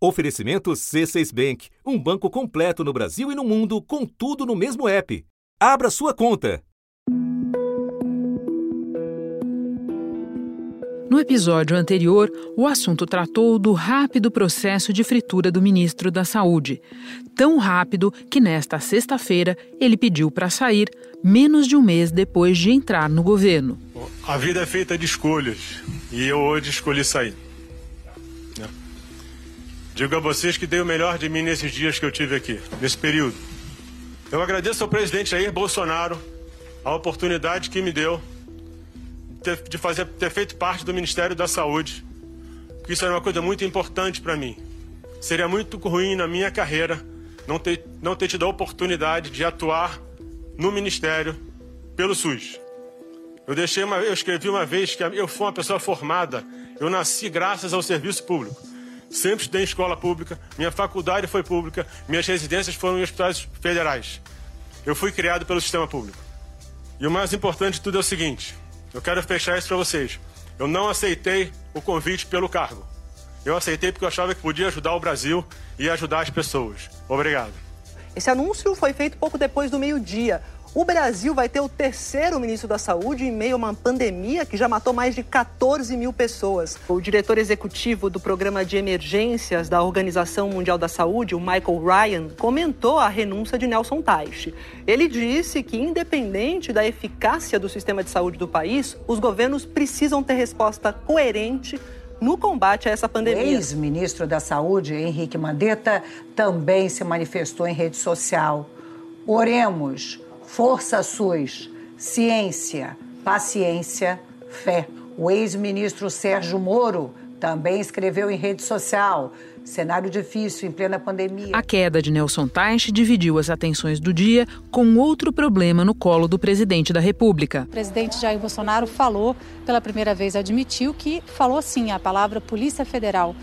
Oferecimento C6 Bank, um banco completo no Brasil e no mundo, com tudo no mesmo app. Abra sua conta. No episódio anterior, o assunto tratou do rápido processo de fritura do ministro da Saúde. Tão rápido que nesta sexta-feira ele pediu para sair, menos de um mês depois de entrar no governo. A vida é feita de escolhas e eu hoje escolhi sair. Digo a vocês que dei o melhor de mim nesses dias que eu tive aqui, nesse período. Eu agradeço ao presidente Jair Bolsonaro a oportunidade que me deu de fazer, ter feito parte do Ministério da Saúde, porque isso era uma coisa muito importante para mim. Seria muito ruim na minha carreira não ter, não ter tido a oportunidade de atuar no Ministério pelo SUS. Eu deixei uma, eu escrevi uma vez que eu fui uma pessoa formada. Eu nasci graças ao serviço público. Sempre estudei em escola pública, minha faculdade foi pública, minhas residências foram em hospitais federais. Eu fui criado pelo sistema público. E o mais importante de tudo é o seguinte: eu quero fechar isso para vocês. Eu não aceitei o convite pelo cargo. Eu aceitei porque eu achava que podia ajudar o Brasil e ajudar as pessoas. Obrigado. Esse anúncio foi feito pouco depois do meio-dia. O Brasil vai ter o terceiro ministro da Saúde em meio a uma pandemia que já matou mais de 14 mil pessoas. O diretor executivo do programa de emergências da Organização Mundial da Saúde, o Michael Ryan, comentou a renúncia de Nelson Teich. Ele disse que, independente da eficácia do sistema de saúde do país, os governos precisam ter resposta coerente no combate a essa pandemia. O ex-ministro da Saúde, Henrique Mandetta, também se manifestou em rede social. Oremos Força SUS, ciência, paciência, fé. O ex-ministro Sérgio Moro também escreveu em rede social. Cenário difícil em plena pandemia. A queda de Nelson Teich dividiu as atenções do dia com outro problema no colo do presidente da República. O presidente Jair Bolsonaro falou, pela primeira vez admitiu que falou sim a palavra Polícia Federal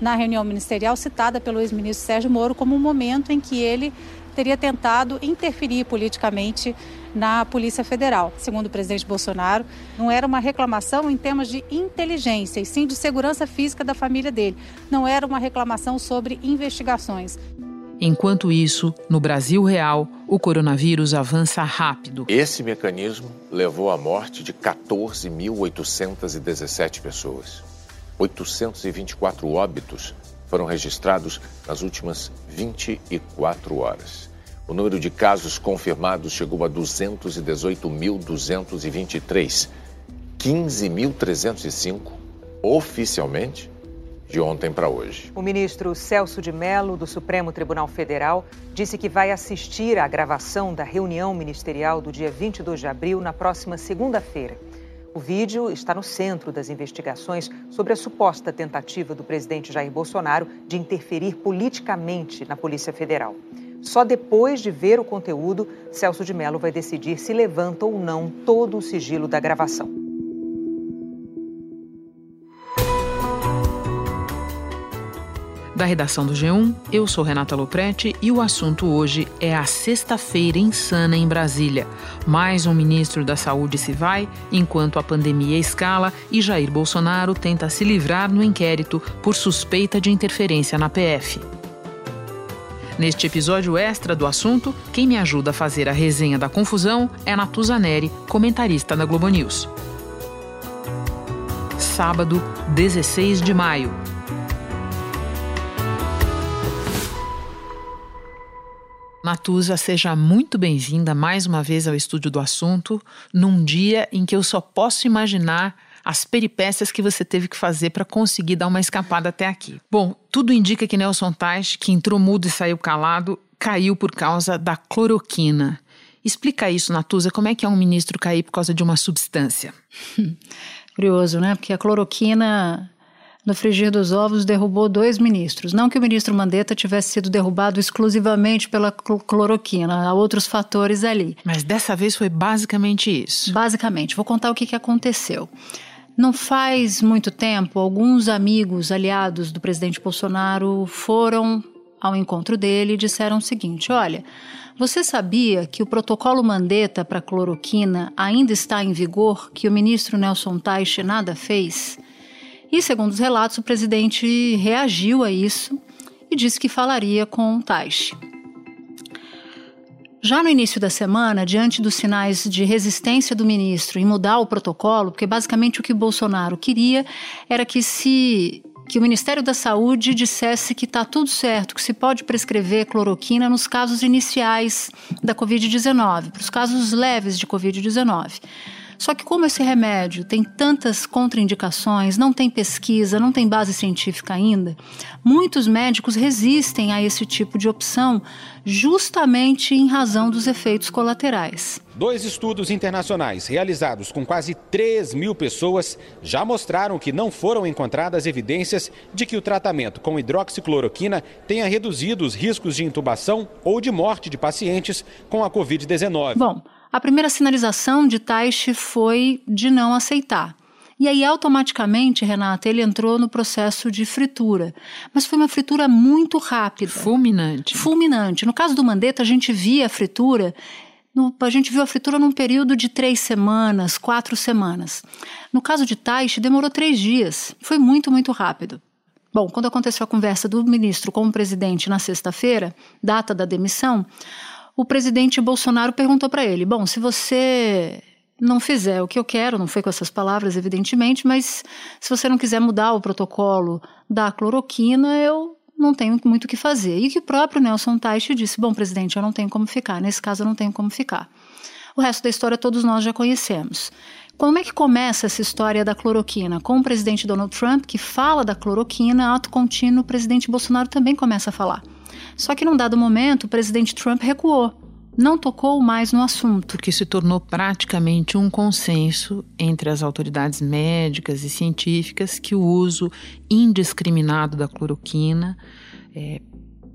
na reunião ministerial citada pelo ex-ministro Sérgio Moro como um momento em que ele teria tentado interferir politicamente na Polícia Federal. Segundo o presidente Bolsonaro, não era uma reclamação em temas de inteligência, e sim de segurança física da família dele. Não era uma reclamação sobre investigações. Enquanto isso, no Brasil real, o coronavírus avança rápido. Esse mecanismo levou à morte de 14.817 pessoas. 824 óbitos foram registrados nas últimas 24 horas. O número de casos confirmados chegou a 218.223, 15.305 oficialmente de ontem para hoje. O ministro Celso de Mello, do Supremo Tribunal Federal, disse que vai assistir à gravação da reunião ministerial do dia 22 de abril na próxima segunda-feira. O vídeo está no centro das investigações sobre a suposta tentativa do presidente Jair Bolsonaro de interferir politicamente na Polícia Federal. Só depois de ver o conteúdo, Celso de Mello vai decidir se levanta ou não todo o sigilo da gravação. Da redação do G1, eu sou Renata Loprete e o assunto hoje é a sexta-feira insana em Brasília. Mais um ministro da Saúde se vai, enquanto a pandemia escala e Jair Bolsonaro tenta se livrar no inquérito por suspeita de interferência na PF. Neste episódio extra do assunto, quem me ajuda a fazer a resenha da confusão é Natuza Neri, comentarista da Globo News. Sábado, 16 de maio. Natuza, seja muito bem-vinda mais uma vez ao estúdio do assunto, num dia em que eu só posso imaginar as peripécias que você teve que fazer para conseguir dar uma escapada até aqui. Bom, tudo indica que Nelson Tais, que entrou mudo e saiu calado, caiu por causa da cloroquina. Explica isso, Natuza, como é que é um ministro cair por causa de uma substância? Curioso, né? Porque a cloroquina no frigir dos ovos derrubou dois ministros. Não que o ministro Mandetta tivesse sido derrubado exclusivamente pela cloroquina, há outros fatores ali. Mas dessa vez foi basicamente isso. Basicamente. Vou contar o que, que aconteceu. Não faz muito tempo, alguns amigos aliados do presidente Bolsonaro foram ao encontro dele e disseram o seguinte: olha. Você sabia que o protocolo Mandetta para cloroquina ainda está em vigor, que o ministro Nelson Teich nada fez? E, segundo os relatos, o presidente reagiu a isso, e disse que falaria com Taishi. Já no início da semana, diante dos sinais de resistência do ministro em mudar o protocolo, porque basicamente o que Bolsonaro queria era que se que o Ministério da Saúde dissesse que está tudo certo, que se pode prescrever cloroquina nos casos iniciais da Covid-19, para os casos leves de Covid-19. Só que, como esse remédio tem tantas contraindicações, não tem pesquisa, não tem base científica ainda, muitos médicos resistem a esse tipo de opção justamente em razão dos efeitos colaterais. Dois estudos internacionais realizados com quase 3 mil pessoas já mostraram que não foram encontradas evidências de que o tratamento com hidroxicloroquina tenha reduzido os riscos de intubação ou de morte de pacientes com a Covid-19. Bom, a primeira sinalização de Taishi foi de não aceitar. E aí, automaticamente, Renata, ele entrou no processo de fritura. Mas foi uma fritura muito rápida. Fulminante. Fulminante. No caso do Mandetta, a gente via a fritura. No, a gente viu a fritura num período de três semanas, quatro semanas. No caso de Taishi, demorou três dias. Foi muito, muito rápido. Bom, quando aconteceu a conversa do ministro com o presidente na sexta-feira, data da demissão, o presidente Bolsonaro perguntou para ele: Bom, se você não fizer o que eu quero, não foi com essas palavras, evidentemente, mas se você não quiser mudar o protocolo da cloroquina, eu não tenho muito o que fazer. E que o próprio Nelson Teich disse: Bom, presidente, eu não tenho como ficar. Nesse caso, eu não tenho como ficar. O resto da história todos nós já conhecemos. Como é que começa essa história da cloroquina? Com o presidente Donald Trump, que fala da cloroquina, ato contínuo, o presidente Bolsonaro também começa a falar. Só que num dado momento, o presidente Trump recuou. Não tocou mais no assunto. Porque se tornou praticamente um consenso entre as autoridades médicas e científicas que o uso indiscriminado da cloroquina é,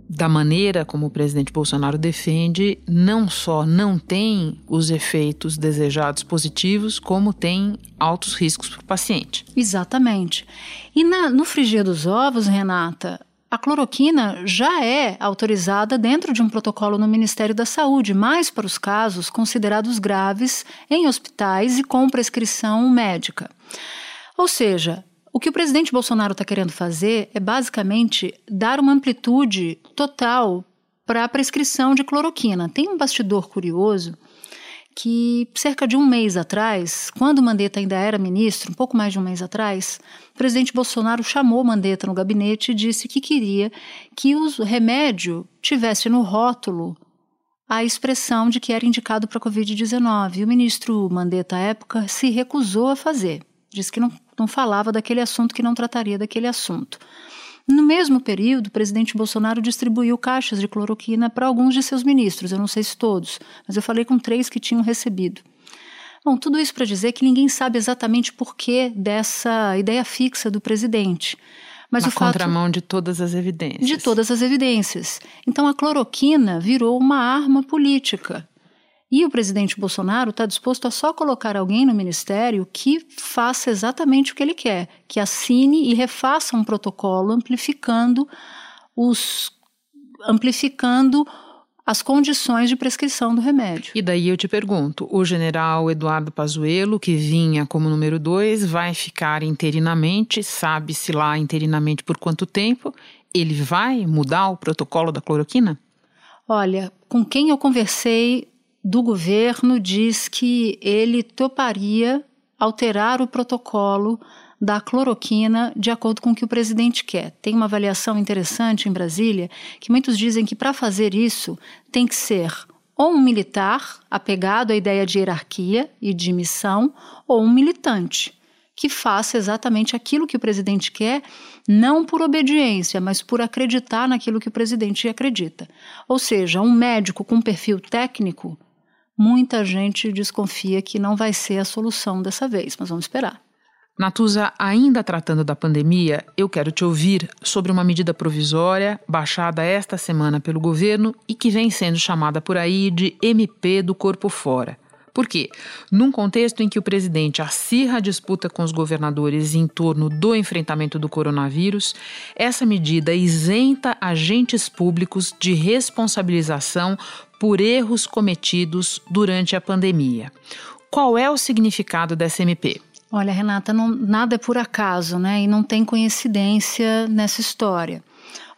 da maneira como o presidente Bolsonaro defende, não só não tem os efeitos desejados positivos, como tem altos riscos para o paciente. Exatamente. E na, no frigir dos ovos, Renata, a cloroquina já é autorizada dentro de um protocolo no Ministério da Saúde, mais para os casos considerados graves em hospitais e com prescrição médica. Ou seja, o que o presidente Bolsonaro está querendo fazer é basicamente dar uma amplitude total para a prescrição de cloroquina. Tem um bastidor curioso que cerca de um mês atrás, quando Mandetta ainda era ministro, um pouco mais de um mês atrás, o presidente Bolsonaro chamou Mandetta no gabinete e disse que queria que o remédio tivesse no rótulo a expressão de que era indicado para a Covid-19. E o ministro Mandetta, à época, se recusou a fazer. Disse que não, não falava daquele assunto, que não trataria daquele assunto. No mesmo período, o presidente Bolsonaro distribuiu caixas de cloroquina para alguns de seus ministros, eu não sei se todos, mas eu falei com três que tinham recebido. Bom, tudo isso para dizer que ninguém sabe exatamente por que dessa ideia fixa do presidente. Mas Na o contramão fato, de todas as evidências. De todas as evidências. Então a cloroquina virou uma arma política. E o presidente Bolsonaro está disposto a só colocar alguém no ministério que faça exatamente o que ele quer, que assine e refaça um protocolo amplificando os amplificando as condições de prescrição do remédio. E daí eu te pergunto, o general Eduardo Pazuello, que vinha como número dois, vai ficar interinamente, sabe-se lá interinamente por quanto tempo? Ele vai mudar o protocolo da cloroquina? Olha, com quem eu conversei do governo diz que ele toparia alterar o protocolo da cloroquina de acordo com o que o presidente quer. Tem uma avaliação interessante em Brasília que muitos dizem que para fazer isso tem que ser ou um militar apegado à ideia de hierarquia e de missão, ou um militante que faça exatamente aquilo que o presidente quer, não por obediência, mas por acreditar naquilo que o presidente acredita. Ou seja, um médico com perfil técnico muita gente desconfia que não vai ser a solução dessa vez, mas vamos esperar. Natuza, ainda tratando da pandemia, eu quero te ouvir sobre uma medida provisória baixada esta semana pelo governo e que vem sendo chamada por aí de MP do corpo fora. Por quê? Num contexto em que o presidente acirra a disputa com os governadores em torno do enfrentamento do coronavírus, essa medida isenta agentes públicos de responsabilização por erros cometidos durante a pandemia. Qual é o significado dessa MP? Olha, Renata, não, nada é por acaso, né? E não tem coincidência nessa história.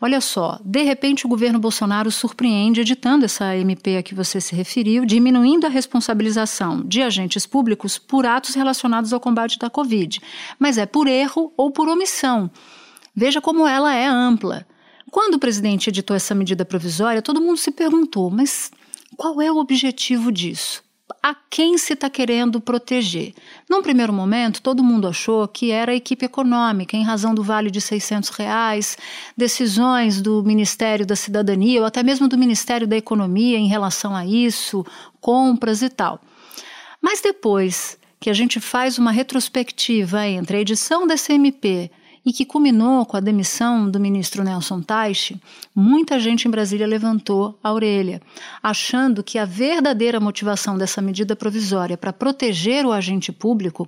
Olha só, de repente o governo Bolsonaro surpreende editando essa MP a que você se referiu, diminuindo a responsabilização de agentes públicos por atos relacionados ao combate da Covid. Mas é por erro ou por omissão. Veja como ela é ampla. Quando o presidente editou essa medida provisória, todo mundo se perguntou: mas qual é o objetivo disso? a quem se está querendo proteger. Num primeiro momento, todo mundo achou que era a equipe econômica, em razão do vale de 600 reais, decisões do Ministério da Cidadania ou até mesmo do Ministério da Economia em relação a isso, compras e tal. Mas depois que a gente faz uma retrospectiva entre a edição desse MP e que culminou com a demissão do ministro Nelson Teich, muita gente em Brasília levantou a orelha, achando que a verdadeira motivação dessa medida provisória para proteger o agente público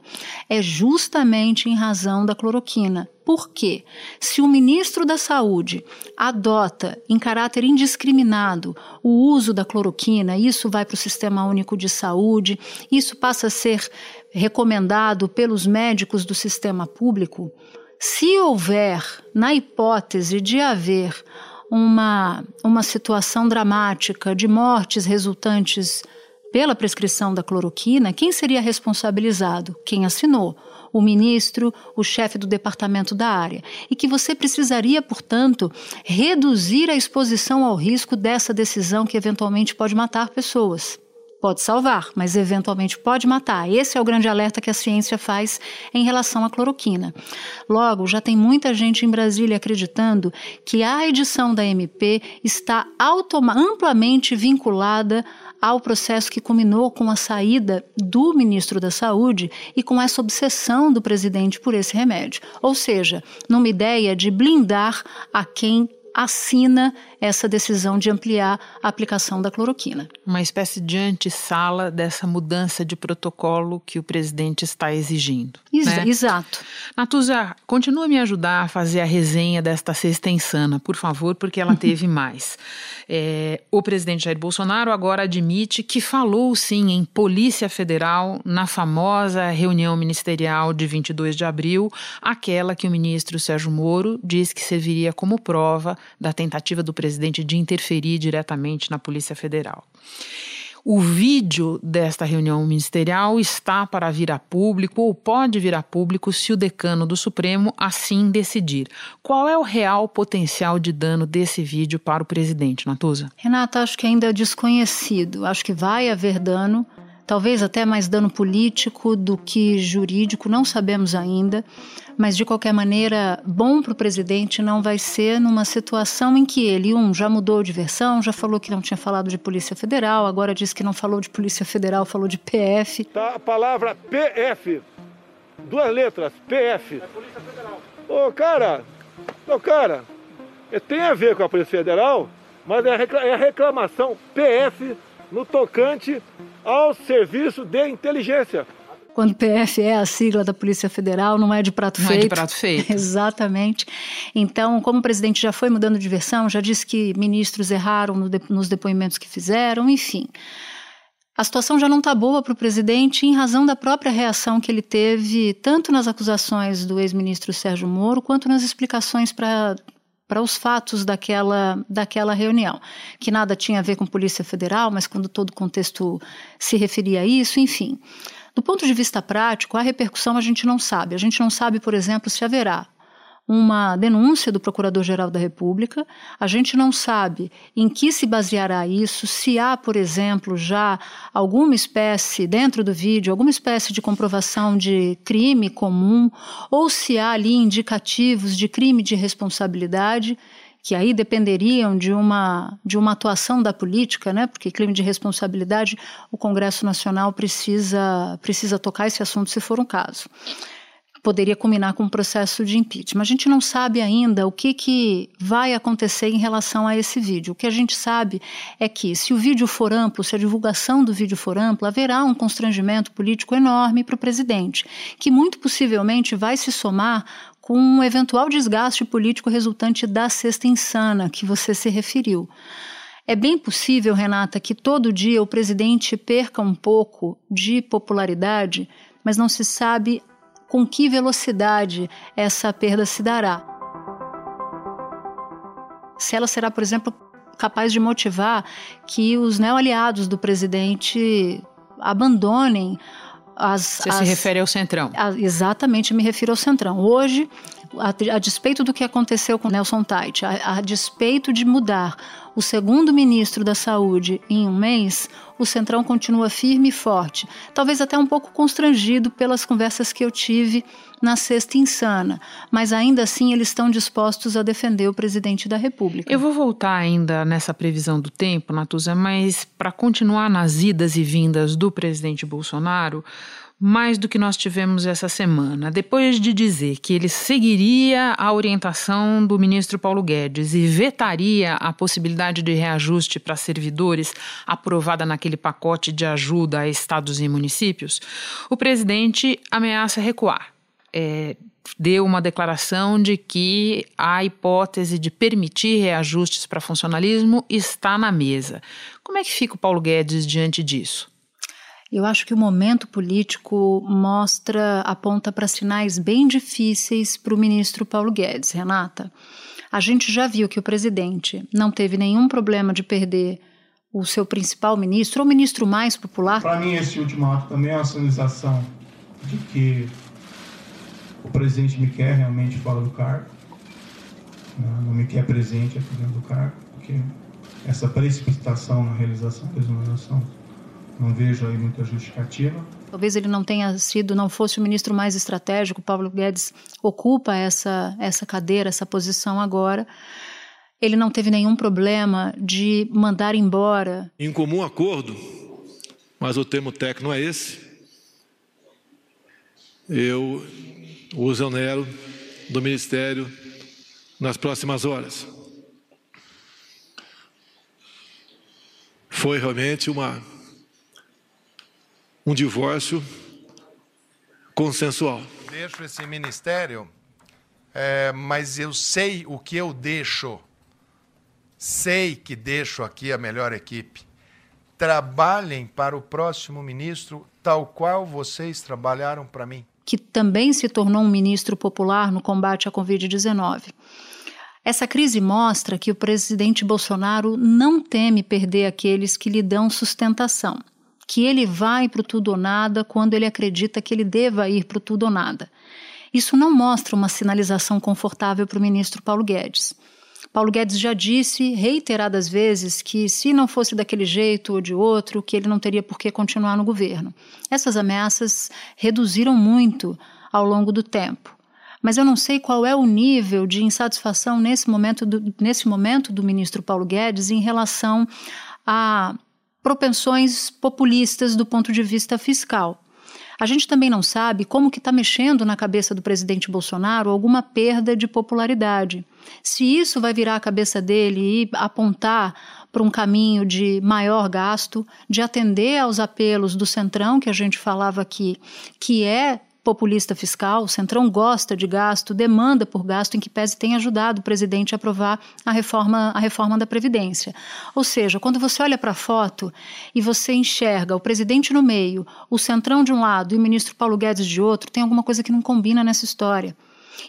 é justamente em razão da cloroquina. Por quê? Se o ministro da Saúde adota em caráter indiscriminado o uso da cloroquina, isso vai para o Sistema Único de Saúde, isso passa a ser recomendado pelos médicos do sistema público, se houver, na hipótese de haver uma, uma situação dramática de mortes resultantes pela prescrição da cloroquina, quem seria responsabilizado? Quem assinou? O ministro, o chefe do departamento da área. E que você precisaria, portanto, reduzir a exposição ao risco dessa decisão que eventualmente pode matar pessoas pode salvar, mas eventualmente pode matar. Esse é o grande alerta que a ciência faz em relação à cloroquina. Logo, já tem muita gente em Brasília acreditando que a edição da MP está amplamente vinculada ao processo que culminou com a saída do ministro da Saúde e com essa obsessão do presidente por esse remédio. Ou seja, numa ideia de blindar a quem assina essa decisão de ampliar a aplicação da cloroquina. Uma espécie de antessala dessa mudança de protocolo que o presidente está exigindo. Ex né? Exato. Natuza, continua a me ajudar a fazer a resenha desta sexta insana, por favor, porque ela teve mais. É, o presidente Jair Bolsonaro agora admite que falou sim em Polícia Federal na famosa reunião ministerial de 22 de abril, aquela que o ministro Sérgio Moro disse que serviria como prova da tentativa do presidente de interferir diretamente na Polícia Federal. O vídeo desta reunião ministerial está para vir a público ou pode vir a público se o decano do Supremo assim decidir. Qual é o real potencial de dano desse vídeo para o presidente, Natuza? Renata, acho que ainda é desconhecido. Acho que vai haver dano, talvez até mais dano político do que jurídico, não sabemos ainda. Mas, de qualquer maneira, bom para o presidente não vai ser numa situação em que ele, um, já mudou de versão, já falou que não tinha falado de Polícia Federal, agora disse que não falou de Polícia Federal, falou de PF. Tá a palavra PF, duas letras, PF. É Polícia Federal. Ô, cara, ô, cara, é, tem a ver com a Polícia Federal, mas é a é reclamação PF no tocante ao serviço de inteligência. Quando PF é a sigla da Polícia Federal, não é de prato não feito. Não é de prato feito. Exatamente. Então, como o presidente já foi mudando de versão, já disse que ministros erraram no de, nos depoimentos que fizeram, enfim. A situação já não está boa para o presidente em razão da própria reação que ele teve, tanto nas acusações do ex-ministro Sérgio Moro, quanto nas explicações para para os fatos daquela, daquela reunião, que nada tinha a ver com Polícia Federal, mas quando todo o contexto se referia a isso, enfim. Do ponto de vista prático, a repercussão a gente não sabe. A gente não sabe, por exemplo, se haverá uma denúncia do Procurador-Geral da República. A gente não sabe em que se baseará isso, se há, por exemplo, já alguma espécie, dentro do vídeo, alguma espécie de comprovação de crime comum, ou se há ali indicativos de crime de responsabilidade que aí dependeriam de uma, de uma atuação da política, né? porque crime de responsabilidade, o Congresso Nacional precisa, precisa tocar esse assunto se for um caso. Poderia culminar com um processo de impeachment. A gente não sabe ainda o que, que vai acontecer em relação a esse vídeo. O que a gente sabe é que, se o vídeo for amplo, se a divulgação do vídeo for ampla, haverá um constrangimento político enorme para o presidente, que muito possivelmente vai se somar com um eventual desgaste político resultante da sexta insana que você se referiu. É bem possível, Renata, que todo dia o presidente perca um pouco de popularidade, mas não se sabe com que velocidade essa perda se dará. se ela será, por exemplo, capaz de motivar que os neoaliados do presidente abandonem as. Você as, se refere ao Centrão? A, exatamente, me refiro ao Centrão. Hoje, a, a, despeito do que aconteceu com Nelson Tait, a, a despeito de mudar o segundo ministro da Saúde em um mês, o Centrão continua firme e forte. Talvez até um pouco constrangido pelas conversas que eu tive na sexta insana, mas ainda assim eles estão dispostos a defender o presidente da República. Eu vou voltar ainda nessa previsão do tempo, Natuza, mas para continuar nas idas e vindas do presidente Bolsonaro, mais do que nós tivemos essa semana. Depois de dizer que ele seguiria a orientação do ministro Paulo Guedes e vetaria a possibilidade de reajuste para servidores aprovada naquele pacote de ajuda a estados e municípios, o presidente ameaça recuar. É, deu uma declaração de que a hipótese de permitir reajustes para funcionalismo está na mesa. Como é que fica o Paulo Guedes diante disso? Eu acho que o momento político mostra, aponta para sinais bem difíceis para o ministro Paulo Guedes, Renata. A gente já viu que o presidente não teve nenhum problema de perder o seu principal ministro, ou ministro mais popular. Para mim, esse último ato também é uma sinalização de que o presidente me quer realmente fora do cargo, né? não me quer presente aqui dentro do cargo, porque essa precipitação na realização da exoneração não vejo aí muita justificativa. Talvez ele não tenha sido, não fosse o ministro mais estratégico. Paulo Guedes ocupa essa, essa cadeira, essa posição agora. Ele não teve nenhum problema de mandar embora. Em comum acordo, mas o termo técnico não é esse. Eu o exonero do ministério nas próximas horas. Foi realmente uma um divórcio consensual. Deixo esse ministério, é, mas eu sei o que eu deixo. Sei que deixo aqui a melhor equipe. Trabalhem para o próximo ministro, tal qual vocês trabalharam para mim. Que também se tornou um ministro popular no combate à Covid-19. Essa crise mostra que o presidente Bolsonaro não teme perder aqueles que lhe dão sustentação que ele vai para o tudo ou nada quando ele acredita que ele deva ir para o tudo ou nada. Isso não mostra uma sinalização confortável para o ministro Paulo Guedes. Paulo Guedes já disse reiteradas vezes que, se não fosse daquele jeito ou de outro, que ele não teria por que continuar no governo. Essas ameaças reduziram muito ao longo do tempo. Mas eu não sei qual é o nível de insatisfação nesse momento do, nesse momento do ministro Paulo Guedes em relação a propensões populistas do ponto de vista fiscal. A gente também não sabe como que está mexendo na cabeça do presidente Bolsonaro alguma perda de popularidade. Se isso vai virar a cabeça dele e apontar para um caminho de maior gasto, de atender aos apelos do Centrão, que a gente falava aqui, que é populista fiscal, o Centrão gosta de gasto, demanda por gasto, em que pese tem ajudado o presidente a aprovar a reforma, a reforma da Previdência. Ou seja, quando você olha para a foto e você enxerga o presidente no meio, o Centrão de um lado e o ministro Paulo Guedes de outro, tem alguma coisa que não combina nessa história.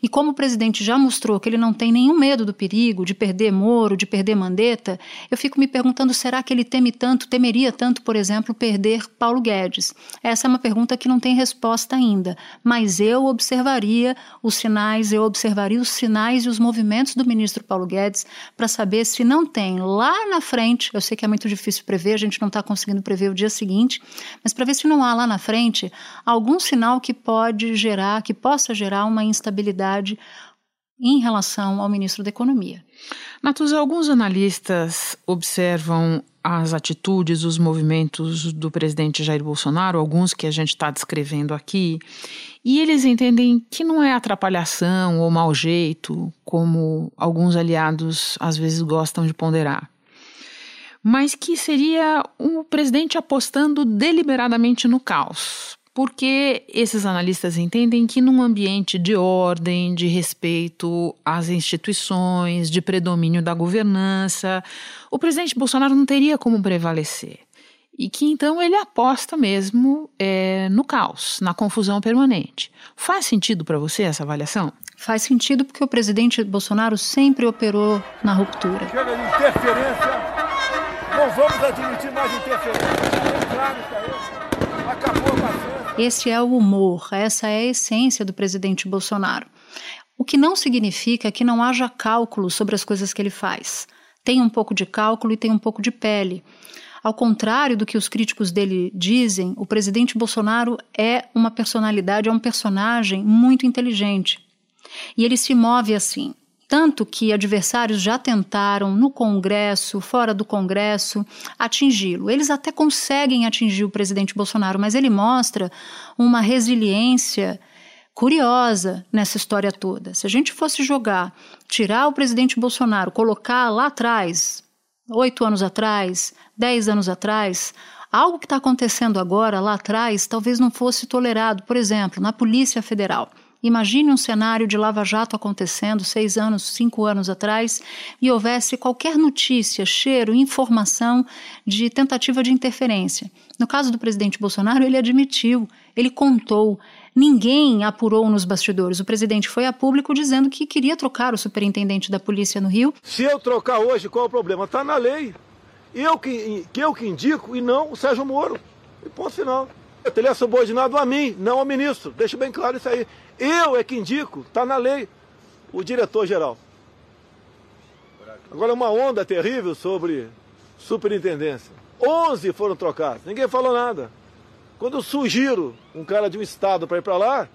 E como o presidente já mostrou que ele não tem nenhum medo do perigo, de perder Moro, de perder Mandetta, eu fico me perguntando: será que ele teme tanto, temeria tanto, por exemplo, perder Paulo Guedes? Essa é uma pergunta que não tem resposta ainda, mas eu observaria os sinais, eu observaria os sinais e os movimentos do ministro Paulo Guedes para saber se não tem lá na frente, eu sei que é muito difícil prever, a gente não está conseguindo prever o dia seguinte, mas para ver se não há lá na frente algum sinal que pode gerar, que possa gerar uma instabilidade em relação ao ministro da Economia. Natuza, alguns analistas observam as atitudes, os movimentos do presidente Jair Bolsonaro, alguns que a gente está descrevendo aqui, e eles entendem que não é atrapalhação ou mau jeito, como alguns aliados às vezes gostam de ponderar, mas que seria o presidente apostando deliberadamente no caos, porque esses analistas entendem que num ambiente de ordem, de respeito às instituições, de predomínio da governança, o presidente Bolsonaro não teria como prevalecer. E que então ele aposta mesmo é, no caos, na confusão permanente. Faz sentido para você essa avaliação? Faz sentido porque o presidente Bolsonaro sempre operou na ruptura. Chega de interferência. Não vamos admitir mais interferência. É claro isso aí. Esse é o humor, essa é a essência do presidente Bolsonaro. O que não significa que não haja cálculo sobre as coisas que ele faz. Tem um pouco de cálculo e tem um pouco de pele. Ao contrário do que os críticos dele dizem, o presidente Bolsonaro é uma personalidade, é um personagem muito inteligente. E ele se move assim. Tanto que adversários já tentaram, no Congresso, fora do Congresso, atingi-lo. Eles até conseguem atingir o presidente Bolsonaro, mas ele mostra uma resiliência curiosa nessa história toda. Se a gente fosse jogar, tirar o presidente Bolsonaro, colocar lá atrás, oito anos atrás, dez anos atrás, algo que está acontecendo agora, lá atrás, talvez não fosse tolerado. Por exemplo, na Polícia Federal. Imagine um cenário de lava-jato acontecendo seis anos, cinco anos atrás e houvesse qualquer notícia, cheiro, informação de tentativa de interferência. No caso do presidente Bolsonaro, ele admitiu, ele contou, Ninguém apurou nos bastidores. O presidente foi a público dizendo que queria trocar o superintendente da polícia no Rio. Se eu trocar hoje, qual é o problema? Está na lei. Eu que, que eu que indico e não o Sérgio Moro. E ponto final. Ele é subordinado a mim, não ao ministro. Deixa bem claro isso aí. Eu é que indico, está na lei, o diretor-geral. Agora, uma onda terrível sobre superintendência. 11 foram trocados, ninguém falou nada. Quando eu sugiro um cara de um estado para ir para lá,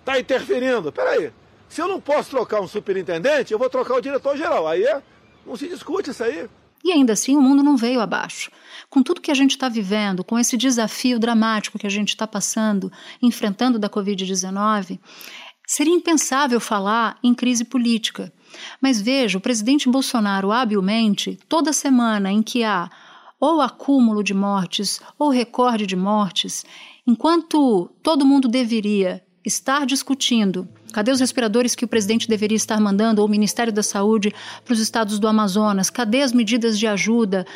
está interferindo. Peraí, se eu não posso trocar um superintendente, eu vou trocar o diretor-geral. Aí é, não se discute isso aí. E ainda assim o mundo não veio abaixo. Com tudo que a gente está vivendo, com esse desafio dramático que a gente está passando, enfrentando da Covid-19, seria impensável falar em crise política. Mas veja, o presidente Bolsonaro, habilmente, toda semana em que há ou acúmulo de mortes ou recorde de mortes, enquanto todo mundo deveria estar discutindo cadê os respiradores que o presidente deveria estar mandando, ou o Ministério da Saúde, para os estados do Amazonas, cadê as medidas de ajuda,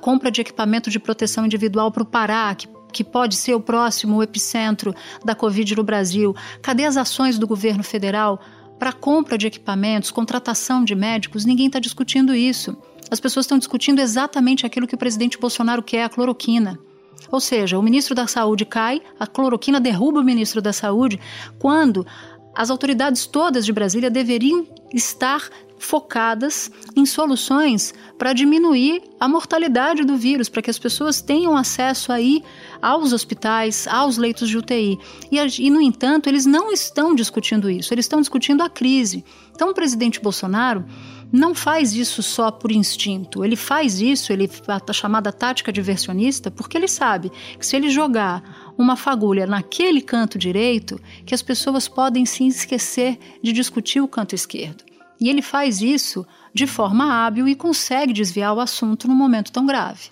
compra de equipamento de proteção individual para o Pará, que que pode ser o próximo epicentro da Covid no Brasil? Cadê as ações do governo federal para compra de equipamentos, contratação de médicos? Ninguém está discutindo isso as pessoas estão discutindo exatamente aquilo que o presidente Bolsonaro quer, a cloroquina. Ou seja, o ministro da Saúde cai, a cloroquina derruba o ministro da Saúde, quando as autoridades todas de Brasília deveriam estar focadas em soluções para diminuir a mortalidade do vírus, para que as pessoas tenham acesso aí aos hospitais, aos leitos de UTI. E, no entanto, eles não estão discutindo isso, eles estão discutindo a crise. Então, o presidente Bolsonaro não faz isso só por instinto. Ele faz isso, ele a chamada tática diversionista, porque ele sabe que se ele jogar uma fagulha naquele canto direito, que as pessoas podem se esquecer de discutir o canto esquerdo. E ele faz isso de forma hábil e consegue desviar o assunto num momento tão grave.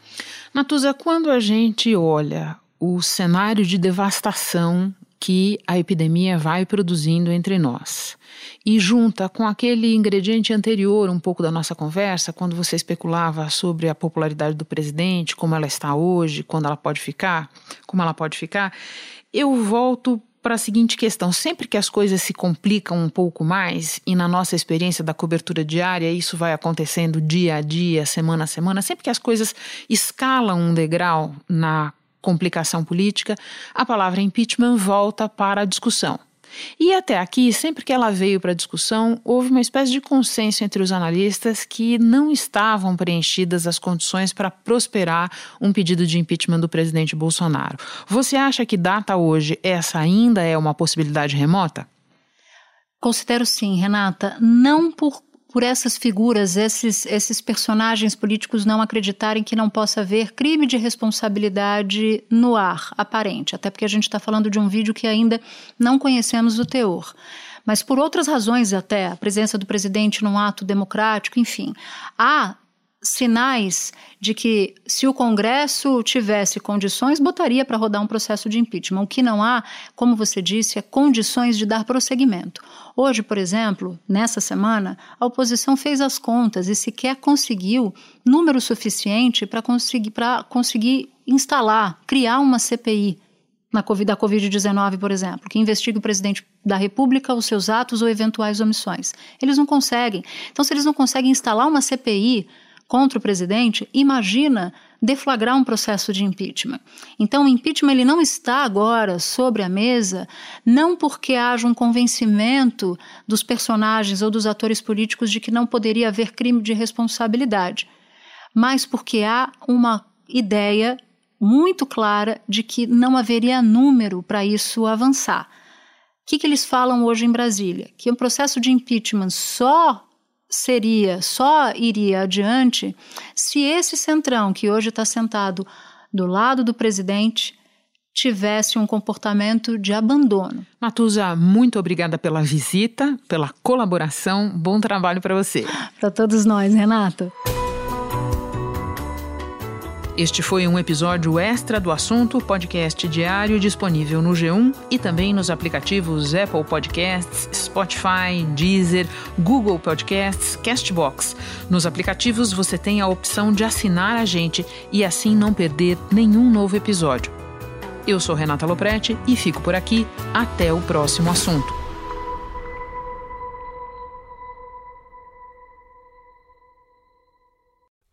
Natuza, quando a gente olha o cenário de devastação que a epidemia vai produzindo entre nós. E junta com aquele ingrediente anterior, um pouco da nossa conversa, quando você especulava sobre a popularidade do presidente, como ela está hoje, quando ela pode ficar, como ela pode ficar, eu volto para a seguinte questão: sempre que as coisas se complicam um pouco mais, e na nossa experiência da cobertura diária, isso vai acontecendo dia a dia, semana a semana, sempre que as coisas escalam um degrau na complicação política, a palavra impeachment volta para a discussão. E até aqui, sempre que ela veio para a discussão, houve uma espécie de consenso entre os analistas que não estavam preenchidas as condições para prosperar um pedido de impeachment do presidente Bolsonaro. Você acha que data hoje essa ainda é uma possibilidade remota? Considero sim, Renata, não por por essas figuras, esses, esses personagens políticos não acreditarem que não possa haver crime de responsabilidade no ar, aparente, até porque a gente está falando de um vídeo que ainda não conhecemos o teor. Mas por outras razões, até a presença do presidente num ato democrático, enfim, há sinais de que, se o Congresso tivesse condições, botaria para rodar um processo de impeachment. O que não há, como você disse, é condições de dar prosseguimento. Hoje, por exemplo, nessa semana, a oposição fez as contas e sequer conseguiu número suficiente para conseguir, conseguir instalar, criar uma CPI na COVID, da Covid-19, por exemplo, que investigue o presidente da República, os seus atos ou eventuais omissões. Eles não conseguem. Então, se eles não conseguem instalar uma CPI contra o presidente, imagina deflagrar um processo de impeachment. Então, o impeachment ele não está agora sobre a mesa, não porque haja um convencimento dos personagens ou dos atores políticos de que não poderia haver crime de responsabilidade, mas porque há uma ideia muito clara de que não haveria número para isso avançar. O que, que eles falam hoje em Brasília? Que um processo de impeachment só seria, só iria adiante se esse centrão que hoje está sentado do lado do presidente tivesse um comportamento de abandono. Matusa, muito obrigada pela visita, pela colaboração. Bom trabalho para você. Para todos nós, Renato. Este foi um episódio extra do assunto podcast diário disponível no G1 e também nos aplicativos Apple Podcasts, Spotify, Deezer, Google Podcasts, Castbox. Nos aplicativos você tem a opção de assinar a gente e assim não perder nenhum novo episódio. Eu sou Renata Loprete e fico por aqui. Até o próximo assunto.